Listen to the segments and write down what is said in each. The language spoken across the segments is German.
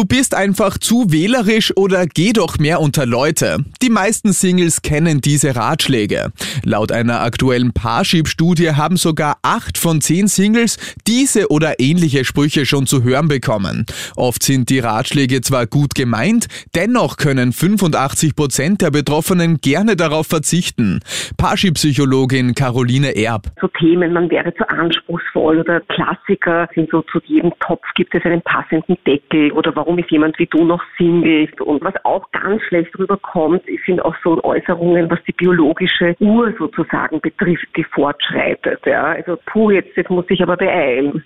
Du bist einfach zu wählerisch oder geh doch mehr unter Leute. Die meisten Singles kennen diese Ratschläge. Laut einer aktuellen Parship-Studie haben sogar acht von zehn Singles diese oder ähnliche Sprüche schon zu hören bekommen. Oft sind die Ratschläge zwar gut gemeint, dennoch können 85 Prozent der Betroffenen gerne darauf verzichten. Parship-Psychologin Caroline Erb. So Themen, man wäre zu anspruchsvoll oder Klassiker sind so zu jedem Topf gibt es einen passenden Deckel oder warum ist jemand wie du noch Single? Und was auch ganz schlecht rüberkommt, sind auch so Äußerungen, was die biologische Uhr sozusagen betrifft, die fortschreitet. Ja, also puh, jetzt, jetzt muss ich aber beeilen.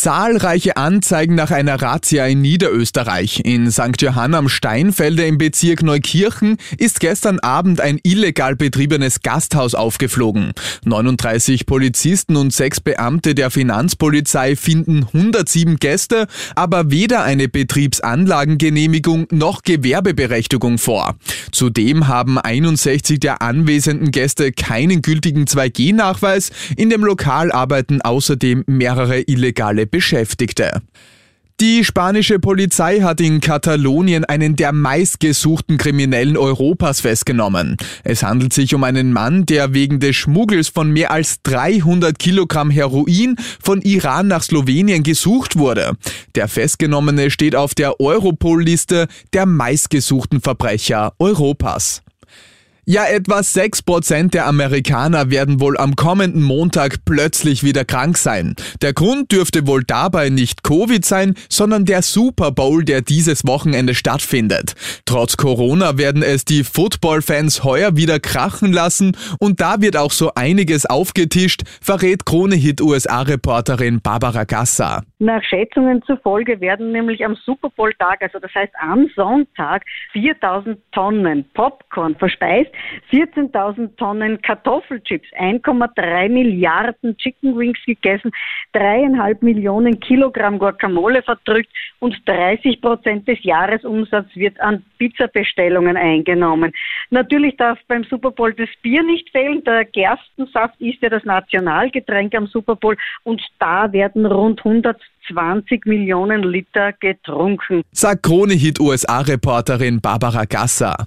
Zahlreiche Anzeigen nach einer Razzia in Niederösterreich. In St. Johann am Steinfelde im Bezirk Neukirchen ist gestern Abend ein illegal betriebenes Gasthaus aufgeflogen. 39 Polizisten und sechs Beamte der Finanzpolizei finden 107 Gäste, aber weder eine Betriebsanlagengenehmigung noch Gewerbeberechtigung vor. Zudem haben 61 der anwesenden Gäste keinen gültigen 2G-Nachweis. In dem Lokal arbeiten außerdem mehrere illegale Beschäftigte. Die spanische Polizei hat in Katalonien einen der meistgesuchten Kriminellen Europas festgenommen. Es handelt sich um einen Mann, der wegen des Schmuggels von mehr als 300 Kilogramm Heroin von Iran nach Slowenien gesucht wurde. Der Festgenommene steht auf der Europol-Liste der meistgesuchten Verbrecher Europas. Ja, etwa 6% der Amerikaner werden wohl am kommenden Montag plötzlich wieder krank sein. Der Grund dürfte wohl dabei nicht Covid sein, sondern der Super Bowl, der dieses Wochenende stattfindet. Trotz Corona werden es die Football-Fans heuer wieder krachen lassen und da wird auch so einiges aufgetischt, verrät Krone-Hit USA-Reporterin Barbara Gassa. Nach Schätzungen zufolge werden nämlich am Super Bowl-Tag, also das heißt am Sonntag, 4000 Tonnen Popcorn verspeist, 14.000 Tonnen Kartoffelchips, 1,3 Milliarden Chicken Wings gegessen, dreieinhalb Millionen Kilogramm Guacamole verdrückt und 30 Prozent des Jahresumsatzes wird an Pizzabestellungen eingenommen. Natürlich darf beim Super Bowl das Bier nicht fehlen. Der Gerstensaft ist ja das Nationalgetränk am Super Bowl und da werden rund 100 20 Millionen Liter getrunken. Sagt Krone-Hit USA-Reporterin Barbara Gasser.